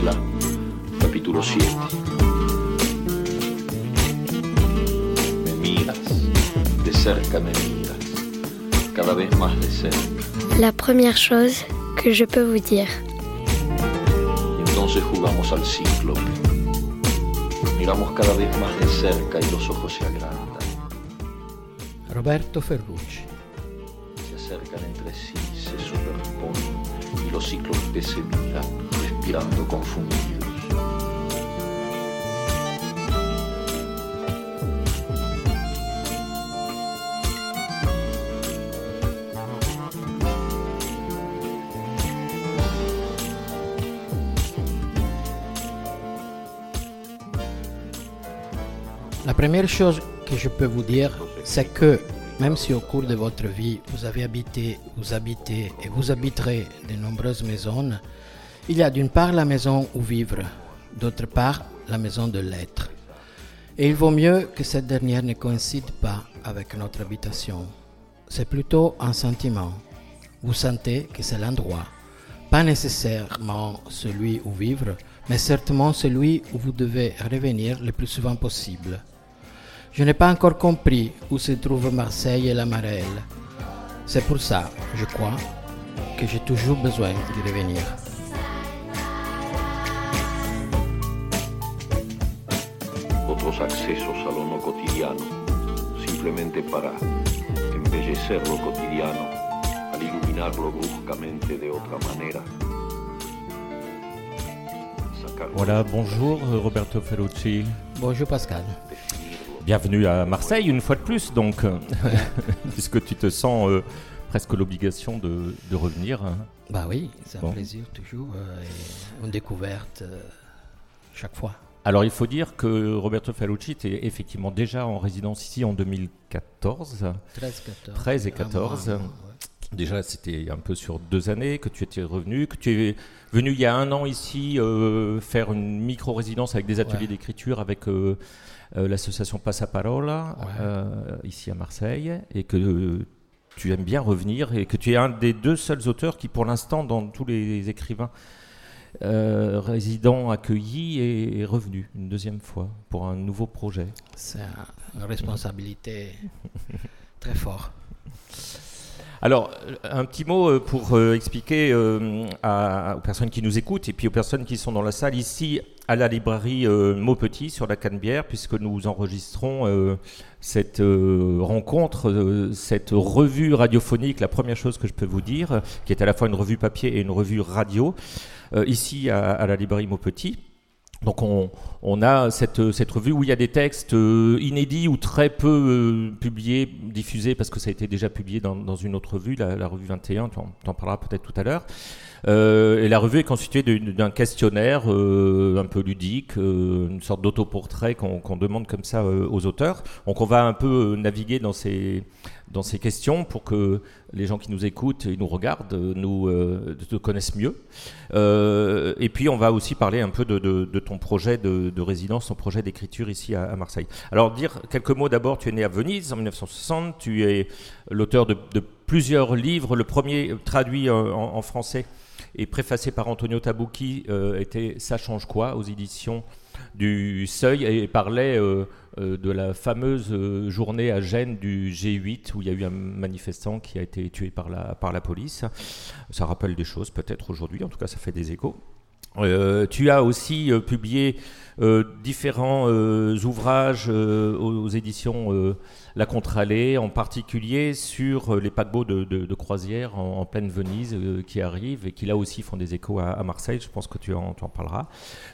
escuela, capítulo 7. Me miras, de cerca me miras, cada vez más de cerca. La première chose que je peux vous dire. Entonces jugamos al cíclope. Miramos cada vez más de cerca y los ojos se agrandan. Roberto Ferrucci. Se acercan entre sí, se superponen y los cíclopes se miran, La première chose que je peux vous dire, c'est que même si au cours de votre vie, vous avez habité, vous habitez et vous habiterez de nombreuses maisons, il y a d'une part la maison où vivre, d'autre part la maison de l'être. Et il vaut mieux que cette dernière ne coïncide pas avec notre habitation. C'est plutôt un sentiment. Vous sentez que c'est l'endroit, pas nécessairement celui où vivre, mais certainement celui où vous devez revenir le plus souvent possible. Je n'ai pas encore compris où se trouvent Marseille et la Marelle. C'est pour ça, je crois, que j'ai toujours besoin d'y revenir. Otros accesos a lo no cotidiano, simplemente para embellecer lo cotidiano, al iluminarlo bruscamente de otra manera. Voilà, bonjour Roberto Ferrucci. Bonjour Pascal. Bienvenue à Marseille une fois de plus, donc, euh, puisque tu te sens euh, presque l'obligation de, de revenir. hein. Bah oui, c'est un Bon. plaisir toujours euh, et une découverte euh, chaque fois. Alors il faut dire que Roberto Ferrucci était effectivement déjà en résidence ici en 2014. 13, 14. 13 et un mois, 14. ouais. Déjà, c'était un peu sur deux années que tu étais revenu, que tu es venu il y a un an ici euh, faire une micro-résidence avec des ateliers Ouais. d'écriture avec euh, euh, l'association Passaparola, Ouais. ici à Marseille, et que tu aimes bien revenir, et que tu es un des deux seuls auteurs qui, pour l'instant, dans tous les écrivains euh, résidents accueillis, est, est revenu une deuxième fois pour un nouveau projet. C'est une responsabilité très forte. Alors, un petit mot euh, pour euh, expliquer euh, aux personnes qui nous écoutent et puis aux personnes qui sont dans la salle ici à la librairie Maupetit sur la Canebière, puisque nous enregistrons cette rencontre, cette revue radiophonique, la première chose que je peux vous dire, qui est à la fois une revue papier et une revue radio, ici à la librairie Maupetit. Donc on, a cette, revue où il y a des textes euh, inédits ou très peu euh, publiés, diffusés, parce que ça a été déjà publié dans, une autre revue, la, revue 21, tu en, t'en parleras peut-être tout à l'heure. Euh, et la revue est constituée d'un questionnaire un peu ludique, une sorte d'autoportrait qu'on demande comme ça aux auteurs. Donc on va un peu naviguer dans ces, dans ces questions pour que les gens qui nous écoutent et nous regardent euh, nous euh, connaissent mieux. Euh, et puis on va aussi parler un peu de, ton projet de, de résidence, ton projet d'écriture ici à, Marseille. Alors dire quelques mots d'abord, tu es né à Venise en 1960, tu es l'auteur de, plusieurs livres, le premier traduit en, français et préfacé par Antonio Tabucchi était Ça change quoi? aux éditions du Seuil et parlait de la fameuse euh, journée à Gênes du G8 où il y a eu un manifestant qui a été tué par la, par la police. Ça rappelle des choses peut-être aujourd'hui, en tout cas ça fait des échos. Euh, tu as aussi euh, publié euh, différents ouvrages aux, éditions La Contralée, en particulier sur les paquebots de, croisière en, pleine Venise qui arrivent et qui là aussi font des échos à, Marseille. Je pense que tu en, parleras.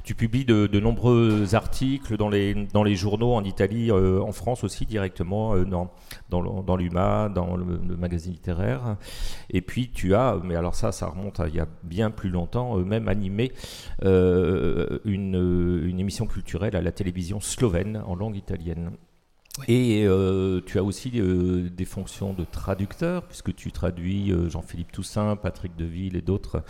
Tu publies de, nombreux articles dans les, journaux en Italie, en France aussi directement, dans, l'UMA, dans le, le magazine littéraire. Et puis tu as, mais alors ça, ça remonte à il y a bien plus longtemps, même animé euh, une, une émission culturelle à la télévision slovène en langue italienne. Et euh, tu as aussi euh, des fonctions de traducteur, puisque tu traduis euh, Jean-Philippe Toussaint, Patrick Deville et d'autres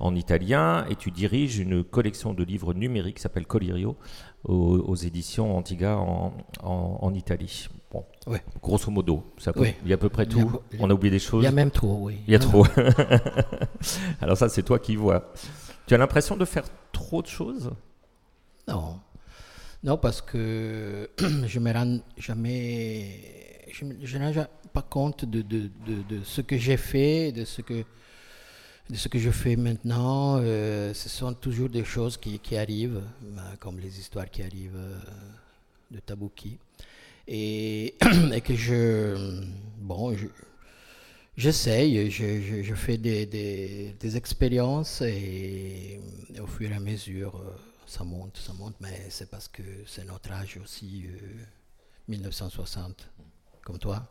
en italien, et tu diriges une collection de livres numériques qui s'appelle Colirio aux, aux éditions Antiga en, en- en Italie. Bon, Ouais. grosso modo, ça peut- Oui. il y a à peu près tout. a- On a oublié des choses. Il y a même trop, oui. Il y a trop. Alors ça, c'est toi qui vois. Tu as l'impression de faire trop de choses? Non. Non, parce que je me rends jamais. Je pas compte de, ce que j'ai fait, de ce que, je fais maintenant. Euh, ce sont toujours des choses qui, arrivent, euh, comme les histoires qui arrivent euh, de Tabouki. Et, que je. Bon, je, J'essaye, je, je, fais des, des, des expériences et, au fur et à mesure, euh, ça monte, ça monte, mais c'est parce que c'est notre âge aussi, 1960, euh, comme toi.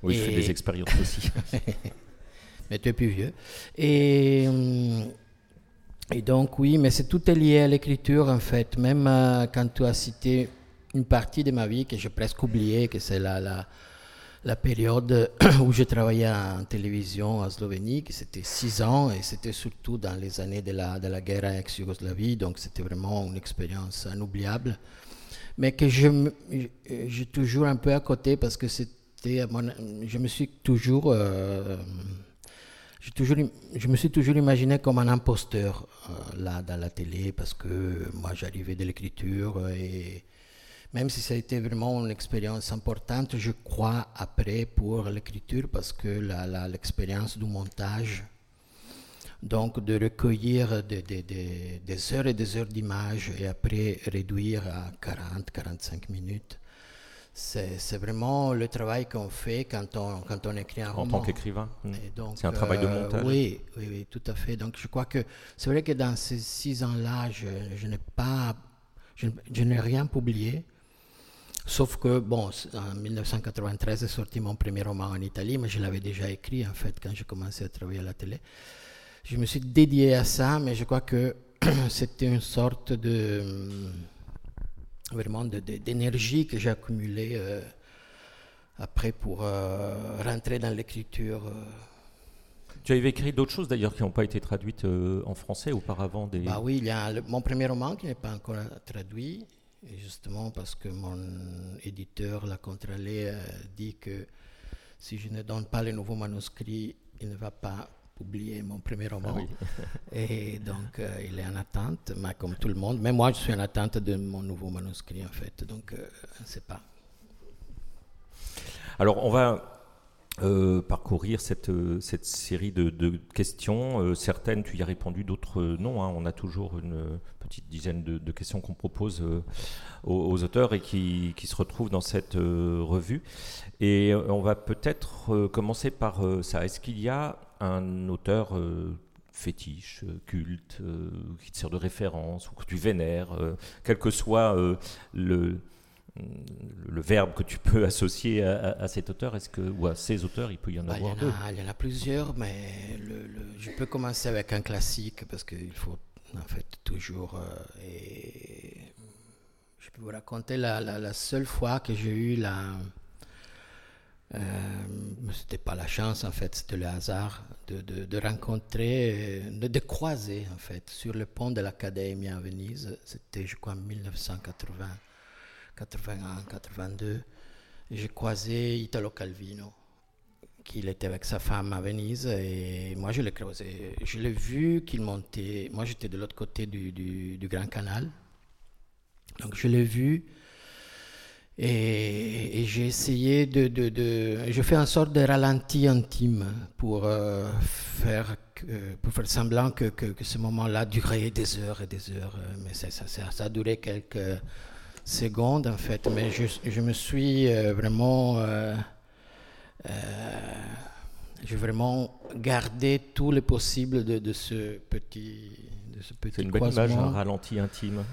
Oui, je fais des expériences aussi. mais tu es plus vieux. Et, euh, et donc, oui, mais c'est tout est lié à l'écriture, en fait. Même quand tu as cité une partie de ma vie que j'ai presque oublié, que c'est la, la la période où je travaillais en télévision en Slovénie, c'était six ans, et c'était surtout dans les années de la, de la guerre ex-Yougoslavie, donc c'était vraiment une expérience inoubliable. Mais que j'ai toujours un peu à côté parce que c'était, je me suis toujours, euh, toujours, je me suis toujours imaginé comme un imposteur euh, là dans la télé parce que moi j'arrivais de l'écriture et même si ça a été vraiment une expérience importante, je crois, après pour l'écriture, parce que l'expérience du montage, donc de recueillir des heures et des heures d'images et après réduire à 40, 45 minutes, c'est vraiment le travail qu'on fait quand on, quand on écrit un roman. En tant qu'écrivain hmm. C'est un travail de euh, montage oui, oui, oui, tout à fait. Donc je crois que c'est vrai que dans ces six ans-là, je, je n'ai pas, je n'ai rien publié. Sauf que, bon, en 1993 est sorti mon premier roman en Italie, mais je l'avais déjà écrit, en fait, quand j'ai commencé à travailler à la télé. Je me suis dédié à ça, mais je crois que c'était une sorte de. vraiment d'énergie que j'ai accumulée euh, après pour euh, rentrer dans l'écriture. Euh. Tu avais écrit d'autres choses d'ailleurs qui n'ont pas été traduites en français auparavant des... Bah oui, il y a mon premier roman qui n'est pas encore traduit. Et justement parce que mon éditeur, la Contralée, dit que si je ne donne pas le nouveau manuscrit, il ne va pas publier mon premier roman. Ah et donc, euh, il est en attente, mais comme tout le monde. Mais moi, je suis en attente de mon nouveau manuscrit, en fait. Donc, euh, je ne sais pas. Alors, on va euh, parcourir cette, euh, cette série de, questions. Euh, certaines, tu y as répondu, d'autres non. Hein. On a toujours une petite dizaine de, questions qu'on propose aux, auteurs et qui, qui, se retrouvent dans cette revue. Et on va peut-être commencer par ça. Est-ce qu'il y a un auteur fétiche, culte, qui te sert de référence ou que tu vénères, quel que soit le le verbe que tu peux associer à, cet auteur est-ce que, ou à ces auteurs, il peut y en bah, avoir deux Il y en a plusieurs, mais je peux commencer avec un classique parce qu'il faut en fait toujours. Euh, et je peux vous raconter la, seule fois que j'ai eu la. Euh, c'était pas la chance en fait, c'était le hasard de, de, rencontrer, de, de, croiser en fait sur le pont de l'Académie à Venise. C'était je crois en 1980. 81, 82, j'ai croisé Italo Calvino, qui était avec sa femme à Venise, et moi je l'ai croisé. Je l'ai vu qu'il montait, moi j'étais de l'autre côté du, Grand Canal, donc je l'ai vu, et, j'ai essayé de, Je fais une sorte de ralenti intime pour, euh, faire, pour faire semblant que, que, ce moment-là durait des heures et des heures, mais ça, ça, ça a duré quelques seconde en fait, mais je, je me suis euh, vraiment, euh, euh, j'ai vraiment gardé tout le possible de, de ce petit, de ce petit. C'est une belle image, un ralenti intime.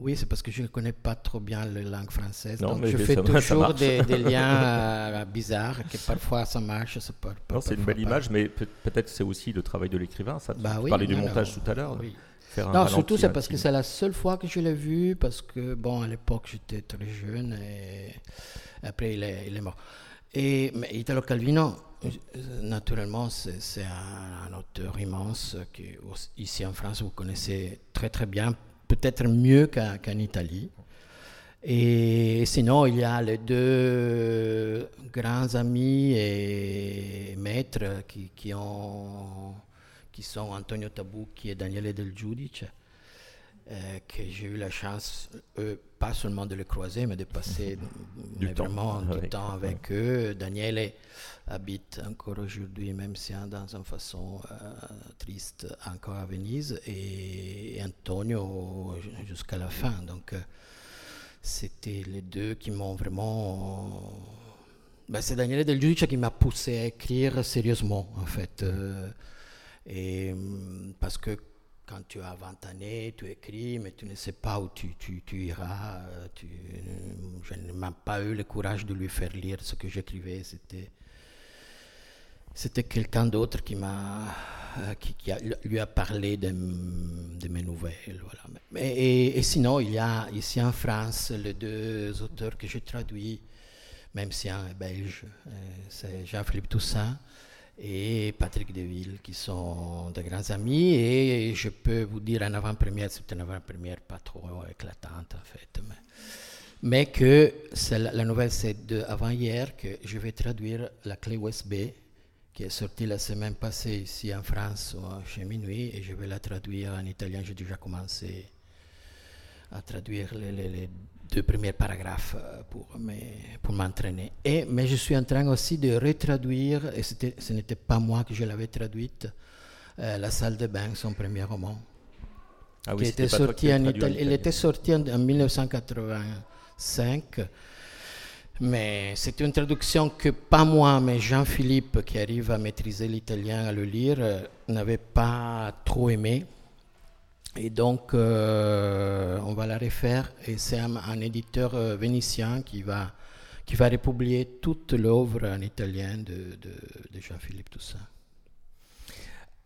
oui, c'est parce que je ne connais pas trop bien la langue française. donc je fais toujours des, liens bizarres, que parfois ça marche. Ça peut, non, c'est une belle image, mais peut-être c'est aussi le travail de l'écrivain. Ça, bah, tu parlais du montage tout à l'heure. Oui non, surtout c'est parce que c'est la seule fois que je l'ai vu, parce que, bon, à l'époque, j'étais très jeune et après, il est, il est mort. Et mais Italo Calvino, naturellement, c'est un, auteur immense que ici en France, vous connaissez très très bien, peut-être mieux qu'en Italie. Et sinon, il y a les deux grands amis et maîtres qui, qui ont qui sont Antonio Tabucchi et Daniele Del Giudice, euh, que j'ai eu la chance, eux, pas seulement de les croiser, mais de passer Du mais temps vraiment du avec, temps avec eux. Daniele habite encore aujourd'hui, même si hein, dans une façon euh, triste, encore à Venise, et, Antonio ju- jusqu'à la fin. Donc, euh, c'était les deux qui m'ont vraiment. Ben, c'est Daniele Del Giudice qui m'a poussé à écrire sérieusement, en fait. Et, hum, parce que quand tu as 20 années, tu écris, mais tu ne sais pas où tu, iras. euh, Tu, je n'ai même pas eu le courage de lui faire lire ce que j'écrivais. C'était, quelqu'un d'autre qui euh, lui a parlé de, m- de mes nouvelles. Mais, et, et sinon, il y a ici en France les deux auteurs que j'ai traduits, même si un est belge, euh, c'est Jean-Philippe Toussaint et Patrick Deville, qui sont de grands amis. Et je peux vous dire en avant-première, c'est une avant-première pas trop éclatante en fait. Mais, mais que la nouvelle, c'est de avant-hier que je vais traduire La clé USB, qui est sortie la semaine passée ici en France euh, chez Minuit, et je vais la traduire en italien. J'ai déjà commencé à traduire les, les- les deux premiers paragraphes euh, pour, m'entraîner. Et, mais je suis en train aussi de retraduire, et ce n'était pas moi que je l'avais traduite, euh, La salle de bain, son premier roman Ah qui oui, était sorti qui en traduit Italie. Il était sorti en, en 1985, mais c'était une traduction que pas moi, mais Jean-Philippe, qui arrive à maîtriser l'italien, à le lire, euh, n'avait pas trop aimé. Et donc, euh, on va la refaire, et c'est un, éditeur euh, vénitien qui va, qui va republier toute l'œuvre en italien de, de, Jean-Philippe Toussaint.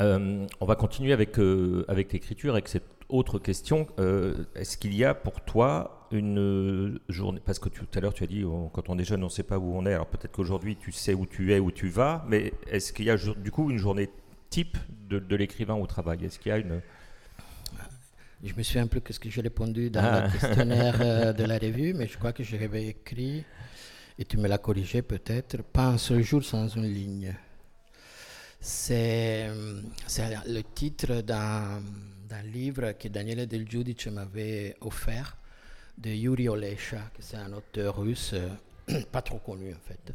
Euh, on va continuer avec, avec l'écriture, avec cette autre question. Est-ce qu'il y a pour toi une journée Parce que tout à l'heure, tu as dit, quand on est jeune, on ne sait pas où on est. Alors peut-être qu'aujourd'hui, tu sais où tu es, où tu vas, mais est-ce qu'il y a du coup une journée type de, de l'écrivain au travail? Est-ce qu'il y a une. Je me souviens plus que ce que j'ai répondu dans Ah. le questionnaire euh, de la revue, mais je crois que j'avais écrit, et tu me l'as corrigé peut-être, pas un seul jour sans une ligne. C'est euh, le titre d'un livre que Daniele Del Giudice m'avait offert de Yuri Olesha, que c'est un auteur russe, euh, pas trop connu en fait,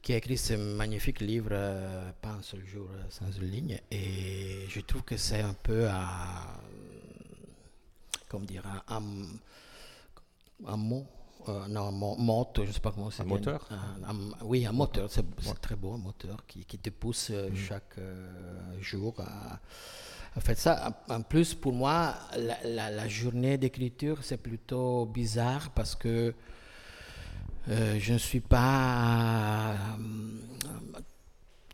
qui a écrit ce magnifique livre, euh, Pas un seul jour sans une ligne. Et je trouve que c'est un peu à. Comment dire Un, un- un mot euh, non, un mo- moto, je ne sais pas comment c'est. Un moteur Un- un- Oui, un moteur, c'est très beau, un moteur qui, qui te pousse euh, chaque euh, jour à, à faire ça. En plus, pour moi, la, la- la journée d'écriture, c'est plutôt bizarre parce que euh, je ne suis pas. euh,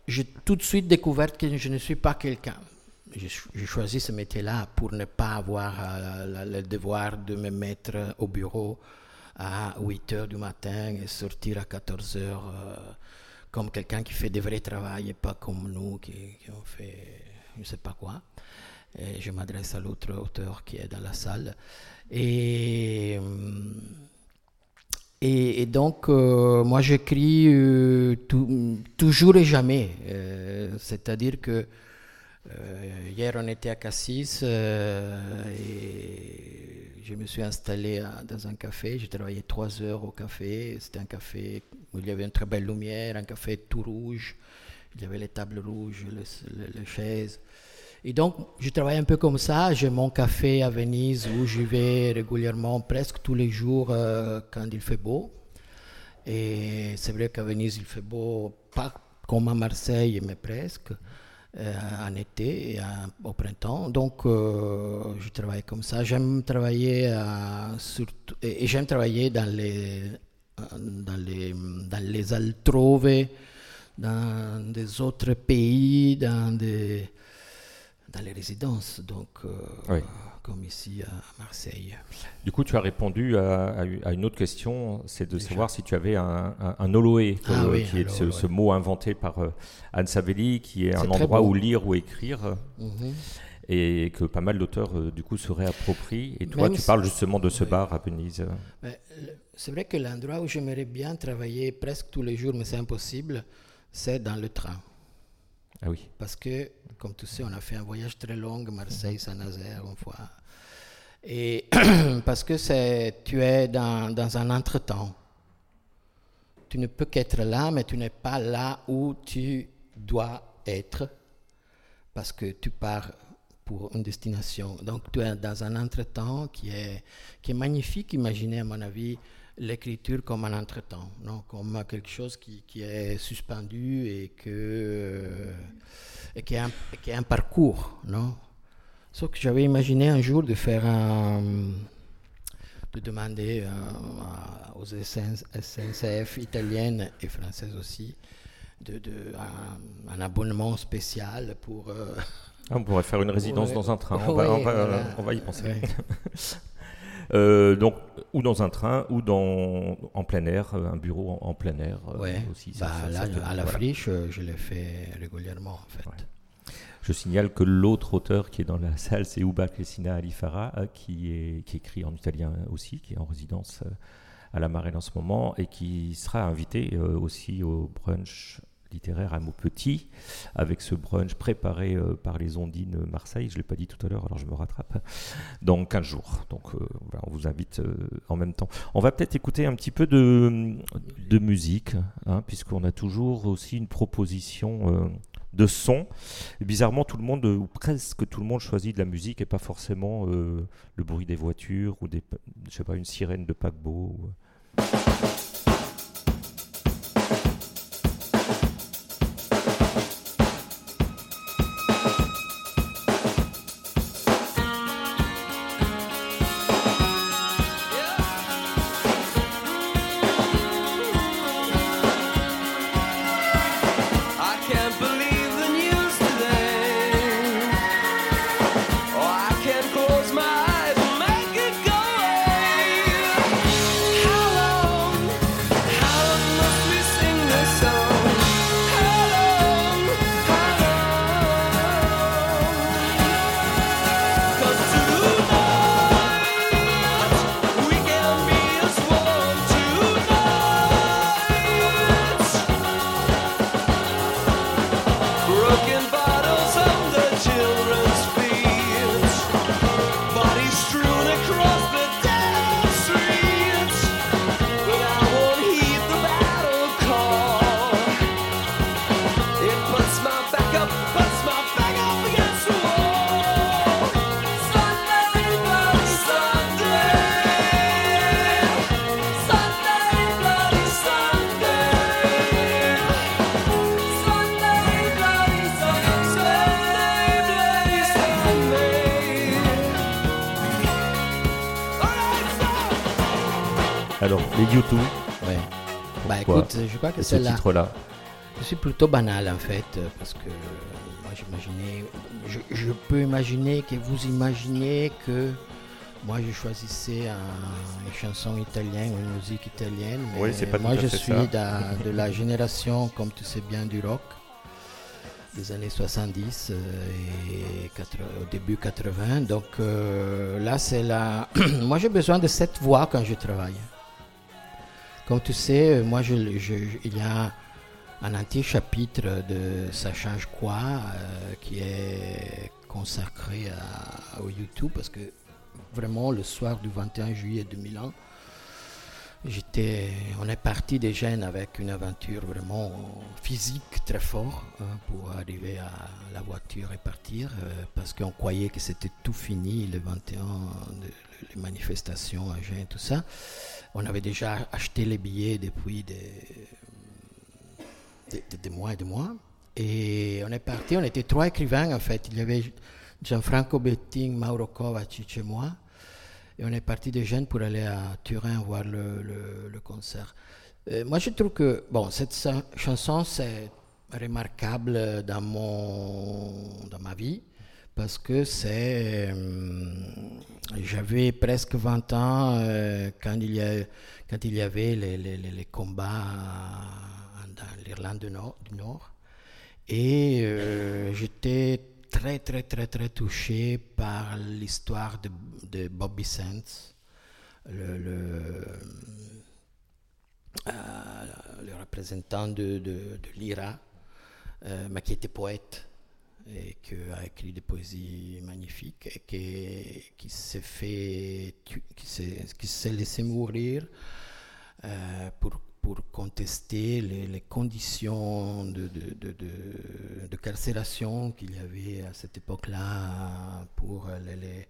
J'ai tout de suite découvert que je ne suis pas quelqu'un. J'ai cho- j'ai choisi ce métier-là pour ne pas avoir euh, le devoir de me mettre au bureau à 8 heures du matin et sortir à 14 heures euh, comme quelqu'un qui fait des vrais travail et pas comme nous qui, qui ont fait je ne sais pas quoi. Et je m'adresse à l'autre auteur qui est dans la salle. Et. et, donc, euh, moi, j'écris euh, toujours et jamais. Euh, C'est-à-dire que euh, hier, on était à Cassis euh, et je me suis installé dans un café. J'ai travaillé trois heures au café. C'était un café où il y avait une très belle lumière, un café tout rouge. Il y avait les tables rouges, les, chaises. Et donc, je travaille un peu comme ça. J'ai mon café à Venise où j'y vais régulièrement, presque tous les jours euh, quand il fait beau. Et c'est vrai qu'à Venise, il fait beau, pas comme à Marseille, mais presque, en été et au printemps. Donc, euh, je travaille comme ça. J'aime travailler, euh, et, j'aime travailler dans les, euh, dans les, dans les dans des autres pays, dans dans les résidences, donc euh, Oui. Comme ici à Marseille. Du coup, tu as répondu à, à une- autre question, c'est de Déjà. savoir si tu avais un, un, un oloé, Ah euh, oui, qui est ce, mot inventé par euh, Anne Savelli, qui est un endroit beau. où lire ou écrire, Mhm. et que pas mal d'auteurs euh, du coup se réapproprient. Et toi, Même tu parles justement de ce Oui. bar à Venise. Le- C'est vrai que l'endroit où j'aimerais bien travailler presque tous les jours, mais c'est impossible, c'est dans le train. Ah oui. Parce que, comme tu sais, on a fait un voyage très long, Marseille-Saint-Nazaire, une fois. Et parce que tu es dans, dans un entretemps. Tu ne peux qu'être là, mais tu n'es pas là où tu dois être parce que tu pars pour une destination. Donc tu es dans un entretemps qui est, qui est magnifique. Imaginez, à mon avis, l'écriture comme un entretemps, non comme quelque chose qui, qui est suspendu et, que, et qui, est un, qui est un parcours. Non? Sauf que j'avais imaginé un jour de faire un de demander euh, aux SNCF italiennes et françaises aussi de, de un, un, abonnement spécial pour. Euh, ah, on pourrait faire une résidence ouais. dans un train. On, va, on, va, voilà. on va, y penser. Ouais. euh, donc, ou dans un train, ou dans, en plein air, un bureau en, en plein air aussi. Bah, ça, là, ça, à la voilà. friche, je l'ai fait régulièrement en fait. Je signale que l'autre auteur qui est dans la salle, c'est Uba Crescina Alifara, qui, est, qui écrit en italien aussi, qui est en résidence à la Marelle en ce moment, et qui sera invité euh, aussi au brunch littéraire à Maupetit, avec ce brunch préparé euh, par les Ondines Marseille. Je ne l'ai pas dit tout à l'heure, alors je me rattrape. Dans 15 jours. Donc euh, voilà, on vous invite euh, en même temps. On va peut-être écouter un petit peu de, de musique, hein, puisqu'on a toujours aussi une proposition de son. Bizarrement, tout le monde, ou presque tout le monde, choisit de la musique et pas forcément euh, le bruit des voitures ou des, je pas, une sirène de paquebot. Ou... YouTube. Ouais. Bah écoute, je crois que c'est ce titre-là. Je suis plutôt banal en fait, parce que moi j'imaginais, je, je, peux imaginer que vous imaginez que moi je choisissais un, une chanson italienne, une musique italienne. Mais oui, c'est pas moi tout à je fait suis de, de la génération, comme tu sais bien, du rock des années 70 et 80, au début 80. Donc euh, là, c'est la. moi, j'ai besoin de cette voix quand je travaille. Comme tu sais, moi, je, il y a un entier chapitre de Ça change quoi euh, qui est consacré au YouTube parce que vraiment, le soir du 21 juillet 2001, J'étais, on est parti des avec une aventure vraiment physique très forte hein, pour arriver à la voiture et partir euh, parce qu'on croyait que c'était tout fini le 21, de, les manifestations à Gênes, tout ça. On avait déjà acheté les billets depuis des, des, mois et des mois. Et on est parti, on était trois écrivains en fait. Il y avait Gianfranco Betting, Mauro Kovacic et moi. Et on est parti de Gênes pour aller à Turin voir le, concert. Moi, je trouve que bon, cette chanson, c'est remarquable dans, mon, dans ma vie parce que. Euh, J'avais presque 20 ans euh, quand, il y avait les, combats dans l'Irlande du Nord. Et j'étais très, très, très, très touché par l'histoire de, Bobby Sands, le, euh, représentant de, de, l'IRA euh, mais qui était poète et qui a écrit des poésies magnifiques et qui, qui s'est fait, qui s'est, laissé mourir euh, pour, pour contester les, les conditions de, de, de, de, carcération qu'il y avait à cette époque-là pour les, les,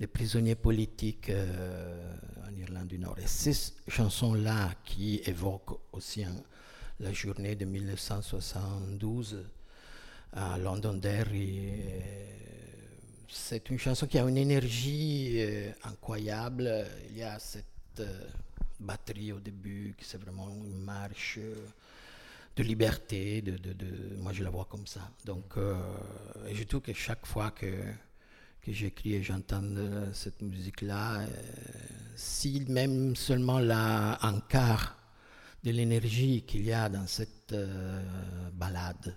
les prisonniers politiques euh, en Irlande du Nord. Et ces chansons-là qui évoquent aussi un, la journée de 1972 à Londonderry. C'est une chanson qui a une énergie euh, incroyable. Il y a cette euh, batterie au début qui c'est vraiment une marche euh, de liberté. De, de, de, moi, je la vois comme ça. Donc, je trouve que chaque fois que, que j'écris et j'entends cette musique-là, si même seulement là, un quart de l'énergie qu'il y a dans cette euh, balade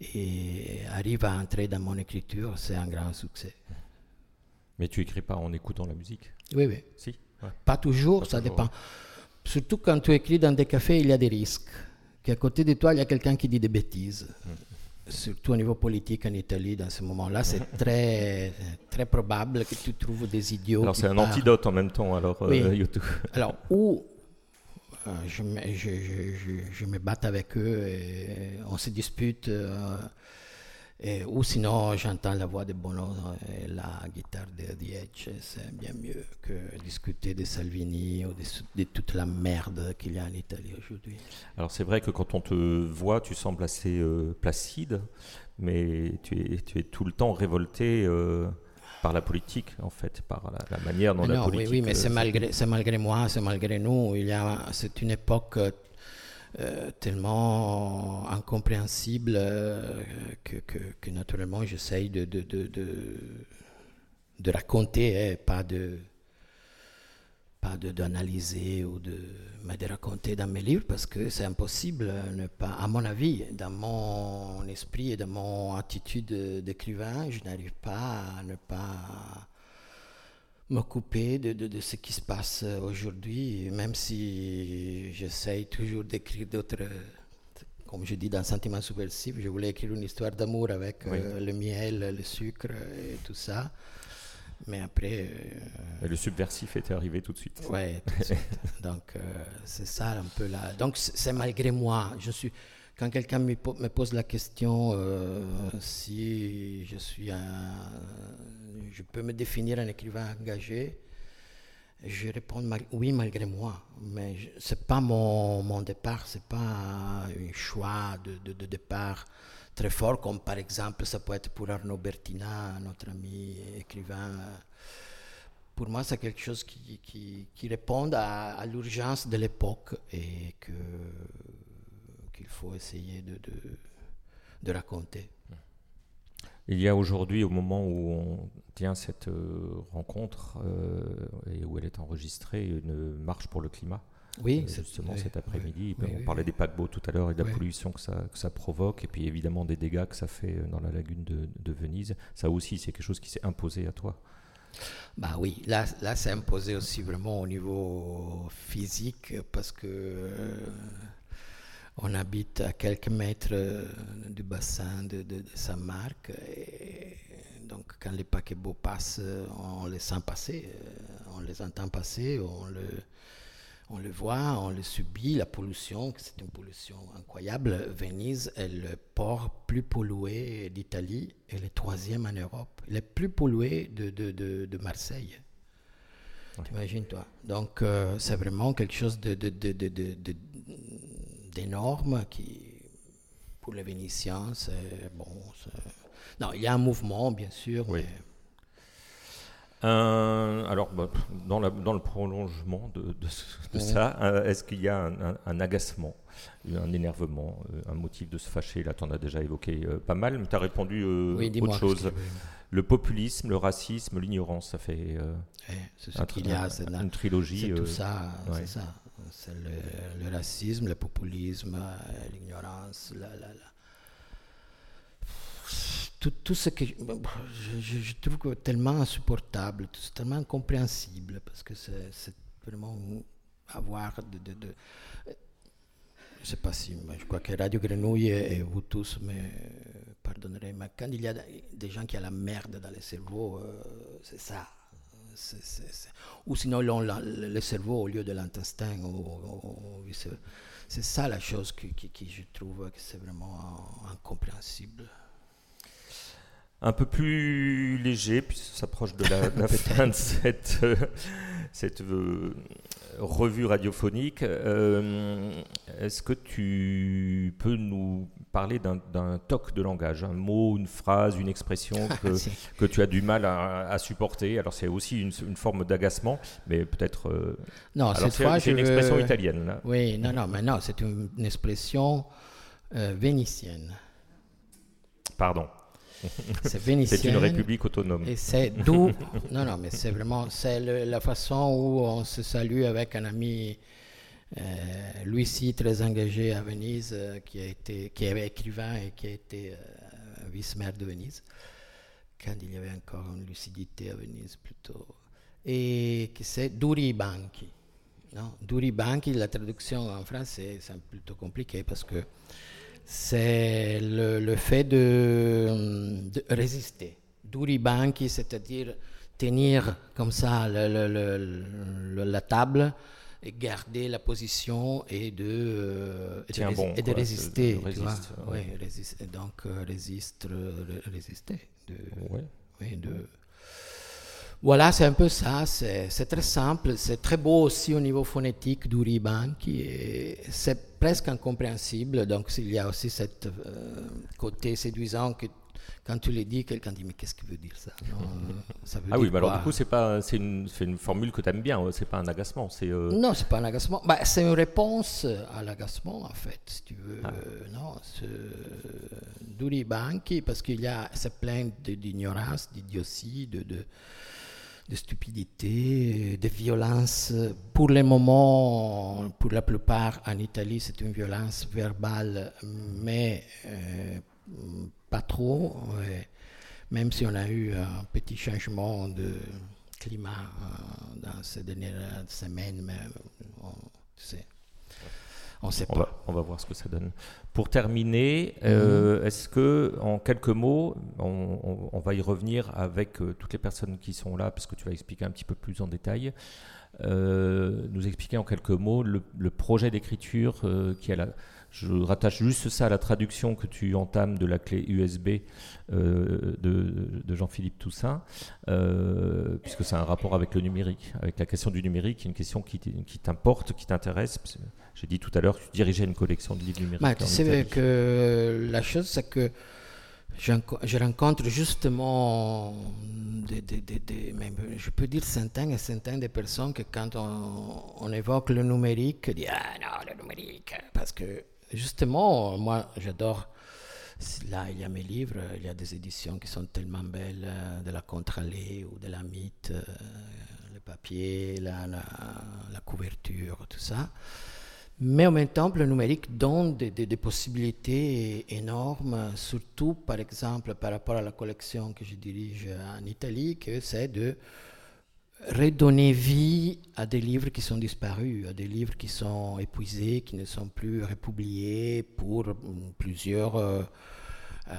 et arrive à entrer dans mon écriture, c'est un grand succès. Mais tu écris pas en écoutant la musique? Oui, oui. Si ouais. Pas toujours, pas ça toujours, dépend. Ouais. Surtout quand tu écris dans des cafés, il y a des risques. Qu'à côté de toi, il y a quelqu'un qui dit des bêtises. Mm. Surtout au niveau politique en Italie, dans ce moment-là, c'est très, très probable que tu trouves des idiots. Alors c'est un antidote en même temps, alors, oui. euh, YouTube. Alors, où euh, je, me, je, me batte avec eux et on se dispute. Euh, ou sinon, j'entends la voix de Bono et la guitare de Edge. C'est bien mieux que discuter de Salvini ou de, toute la merde qu'il y a en Italie aujourd'hui. Alors, c'est vrai que quand on te voit, tu sembles assez euh, placide, mais tu es, tout le temps révolté. Euh par la politique, en fait, par la, la manière dont non, la politique. Oui, oui mais c'est malgré, malgré moi, c'est malgré nous. Il y a, c'est une époque euh, tellement incompréhensible euh, que, que, que, naturellement j'essaye de, de, de, de, de raconter, hein, pas de pas d'analyser ou de, mais de raconter dans mes livres parce que c'est impossible, ne pas, à mon avis, dans mon esprit et dans mon attitude d'écrivain, je n'arrive pas à ne pas m'occuper de, de, de, ce qui se passe aujourd'hui, même si j'essaye toujours d'écrire d'autres, comme je dis dans Sentiment subversif, je voulais écrire une histoire d'amour avec oui. euh, le miel, le sucre et tout ça. Mais après. Euh, le subversif était arrivé tout de suite. Ouais, tout de suite. Donc, euh, c'est ça un peu là. Donc, c'est malgré moi. Je suis. Quand quelqu'un me, me, pose la question euh, si je suis un. Je peux me définir un écrivain engagé, je réponds mal, oui, malgré moi. Mais ce n'est pas mon, mon départ, ce n'est pas un choix de, de, de départ très fort, comme par exemple ça peut être pour Arnaud Bertina, notre ami écrivain. Pour moi, c'est quelque chose qui, qui, qui répond à, l'urgence de l'époque et qu'il faut essayer de, de, raconter. Il y a aujourd'hui, au moment où on tient cette rencontre euh, et où elle est enregistrée, une marche pour le climat. Oui, euh, justement oui, cet après-midi. Oui, on oui, parlait des paquebots tout à l'heure et de la pollution que ça, que ça, provoque, et puis évidemment des dégâts que ça fait dans la lagune de, de Venise. Ça aussi, c'est quelque chose qui s'est imposé à toi. Bah oui, là, là c'est imposé aussi vraiment au niveau physique parce que euh, on habite à quelques mètres du bassin de, de, de Saint Marc et donc quand les paquebots passent, on les sent passer, on les entend passer, on le on le voit, on le subit, la pollution, c'est une pollution incroyable. Venise est le port plus pollué d'Italie et le troisième en Europe. Est plus pollué de, de, de, de Marseille. Ouais. T'imagines-toi. Donc, euh, c'est vraiment quelque chose d'énorme qui, pour les Vénitiens, c'est bon. Non, il y a un mouvement, bien sûr. Oui. Mais, euh, alors, bah, dans, la, dans, le prolongement de, de, de ça, euh, est-ce qu'il y a un, un, un, agacement, un énervement, euh, un motif de se fâcher Là, tu en as déjà évoqué euh, pas mal, mais tu as répondu oui, autre chose. Le populisme, le racisme, l'ignorance, ça fait ouais, c'est ce qu'il y a, c'est une trilogie. C'est tout ça, ouais. c'est ça. C'est le, le, racisme, le populisme, l'ignorance, la, la, la tout, ce que je, trouve tellement insupportable, tellement incompréhensible, parce que c'est vraiment avoir de, de, je sais pas si, je crois que Radio Grenouille et vous tous me pardonnerez, mais quand il y a des gens qui ont la merde dans le cerveau, c'est ça. Ou sinon, le cerveau au lieu de l'intestin. C'est ça la chose qui, je trouve que c'est vraiment incompréhensible. Un peu plus léger, puis ça s'approche de la, fin de cette, euh, cette euh, revue radiophonique. Euh, est-ce que tu peux nous parler d'un toc de langage, un mot, une phrase, une expression que, que tu as du mal à, supporter? Alors c'est aussi une, forme d'agacement, mais peut-être... Non, cette fois, c'est une expression italienne. Là. Oui, non, non, mais non, c'est une, expression vénitienne. Pardon. C'est une république autonome. Et c'est d'où. non, non, mais c'est vraiment c'est la façon où on se salue avec un ami, euh, lui aussi très engagé à Venise, euh, qui, a été, qui est écrivain et qui a été euh, vice-maire de Venise, quand il y avait encore une lucidité à Venise plutôt. Et qui c'est Duri Banchi. Non Duri Banchi, la traduction en français, c'est plutôt compliqué parce que c'est le, fait de, résister. Duri banchi, c'est-à-dire tenir comme ça la table et garder la position et de, euh, et de, résister. donc euh, résiste, résister. De, voilà, c'est un peu ça. C'est très simple. C'est très beau aussi au niveau phonétique du Banchi. C'est presque incompréhensible. Donc, il y a aussi ce euh, côté séduisant que quand tu le dis, quelqu'un dit mais qu'est-ce qu'il veut dire ça, ça veut Ah oui, mais alors du coup c'est pas c'est une, une, formule que tu aimes bien, c'est pas un agacement, c'est euh... Non, c'est pas un agacement, bah, c'est une réponse à l'agacement en fait, si tu veux. Ah. Euh, non, Duri Banchi parce qu'il y a c'est plein d'ignorance, d'idiotie, de, de de stupidité, de violence. Pour le moment, pour la plupart en Italie, c'est une violence verbale, mais euh, pas trop. Même si on a eu un petit changement de climat euh, dans ces dernières semaines, mais on, on sait pas. on va voir ce que ça donne. Pour terminer, euh, mhm. est-ce que, en quelques mots, on, va y revenir avec euh, toutes les personnes qui sont là, parce que tu vas expliquer un petit peu plus en détail, euh, nous expliquer en quelques mots le, projet d'écriture qui a la, je rattache juste ça à la traduction que tu entames de la clé USB de, Jean-Philippe Toussaint, puisque c'est un rapport avec le numérique, avec la question du numérique, une question qui, qui t'importe, qui t'intéresse. J'ai dit tout à l'heure que tu dirigeais une collection de livres numériques. Bah, tu sais que la chose, c'est que je rencontre justement, des, je peux dire centaines et centaines de personnes que quand on, évoque le numérique, disent Ah non, le numérique. Parce que justement, moi, j'adore. Là, il y a mes livres, il y a des éditions qui sont tellement belles, euh, de la Contralée ou de la Mythe, euh, le papier, la couverture, tout ça. Mais en même temps, le numérique donne des, possibilités énormes, surtout par exemple par rapport à la collection que je dirige en Italie, que c'est de redonner vie à des livres qui sont disparus, à des livres qui sont épuisés, qui ne sont plus republiés pour plusieurs euh, euh,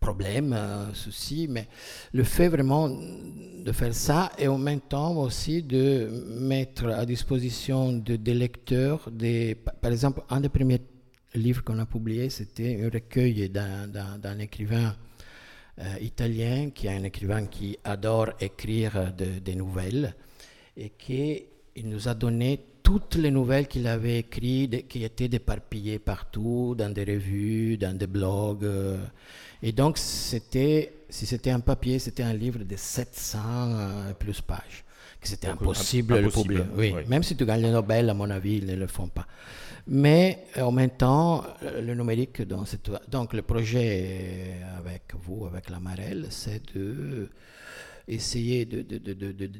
problème, euh, souci, mais le fait vraiment de faire ça et en même temps aussi de mettre à disposition de, des lecteurs, des, par exemple, un des premiers livres qu'on a publié, c'était un recueil d'un écrivain euh, italien, qui est un écrivain qui adore écrire des nouvelles et qui il nous a donné toutes les nouvelles qu'il avait écrites, qui étaient éparpillées partout, dans des revues, dans des blogs. Euh, et donc, c'était, si c'était un papier, c'était un livre de 700 euh, plus pages. Que c'était impossible, de le publier. Oui. Même si tu gagnes le Nobel, à mon avis, ils ne le font pas. Mais euh, en même temps, euh, le numérique, donc, donc le projet avec vous, avec la Marelle, c'est de essayer de, de,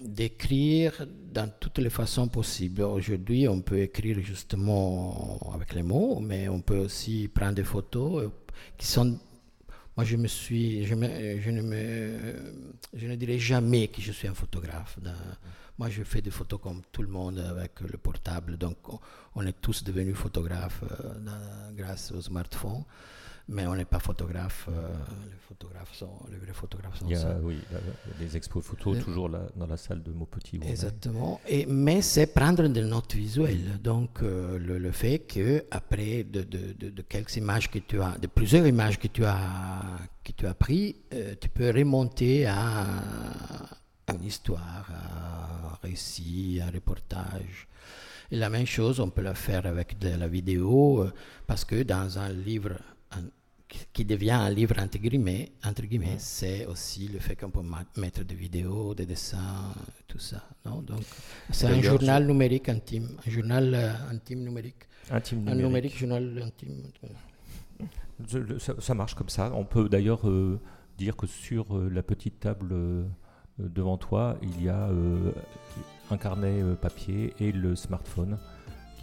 d'écrire dans toutes les façons possibles. Aujourd'hui, on peut écrire justement avec les mots, mais on peut aussi prendre des photos qui sont moi, je me suis, je, je, ne me, je ne dirais jamais que je suis un photographe. moi, je fais des photos comme tout le monde avec le portable. Donc, on, est tous devenus photographes euh, grâce au smartphone mais on n'est pas photographe. Euh, les photographes sont, les vrais photographes sont il y a, Oui, des expos photos toujours là, dans la salle de Maupetit. Exactement. Et, mais c'est prendre des notes visuelles. Donc euh, le, le, fait que après de, de, de, quelques images que tu as, de plusieurs images que tu as que tu as pris, euh, tu peux remonter à, une histoire, à un récit, un reportage. Et la même chose, on peut la faire avec de la vidéo, parce que dans un livre qui devient un livre entre guillemets, entre guillemets c'est aussi le fait qu'on peut mettre des vidéos, des dessins, tout ça. Non? Donc, c'est un journal numérique intime, un journal euh, intime numérique. Intime numérique. Un numérique journal intime. Ça, marche comme ça. On peut d'ailleurs euh, dire que sur euh, la petite table devant toi, il y a un carnet papier et le smartphone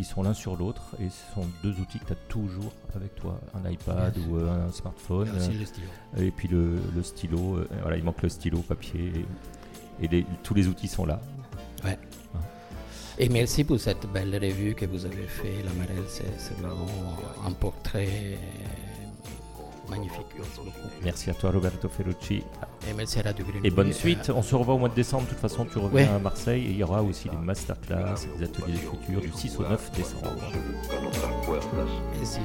qui sont l'un sur l'autre et ce sont deux outils que tu as toujours avec toi, un iPad ou euh, un smartphone. Et, et puis le, stylo, euh, voilà, il manque le stylo papier et, tous les outils sont là. Ouais. Hein. Et merci pour cette belle revue que vous avez fait, La Marelle, c'est vraiment un portrait magnifique. Merci à toi Roberto Ferrucci. Et merci à Radio Et bonne suite. On se revoit au mois de décembre. De toute façon, tu reviens à Marseille et il y aura aussi des masterclass et des ateliers d'écriture du 6 au 9 décembre. Merci.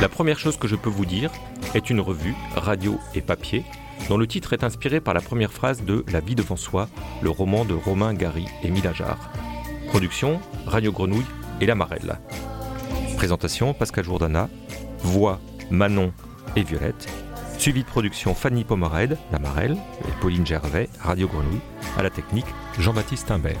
La première chose que je peux vous dire est une revue, radio et papier dont le titre est inspiré par la première phrase de La vie devant soi, le roman de Romain Gary et Milajar. Production, Radio Grenouille et La Marelle. Présentation, Pascal Jourdana. Voix, Manon et Violette. Suivi de production, Fanny Pomared, La Marelle, et Pauline Gervais, Radio Grenouille. À la technique, Jean-Baptiste Imbert.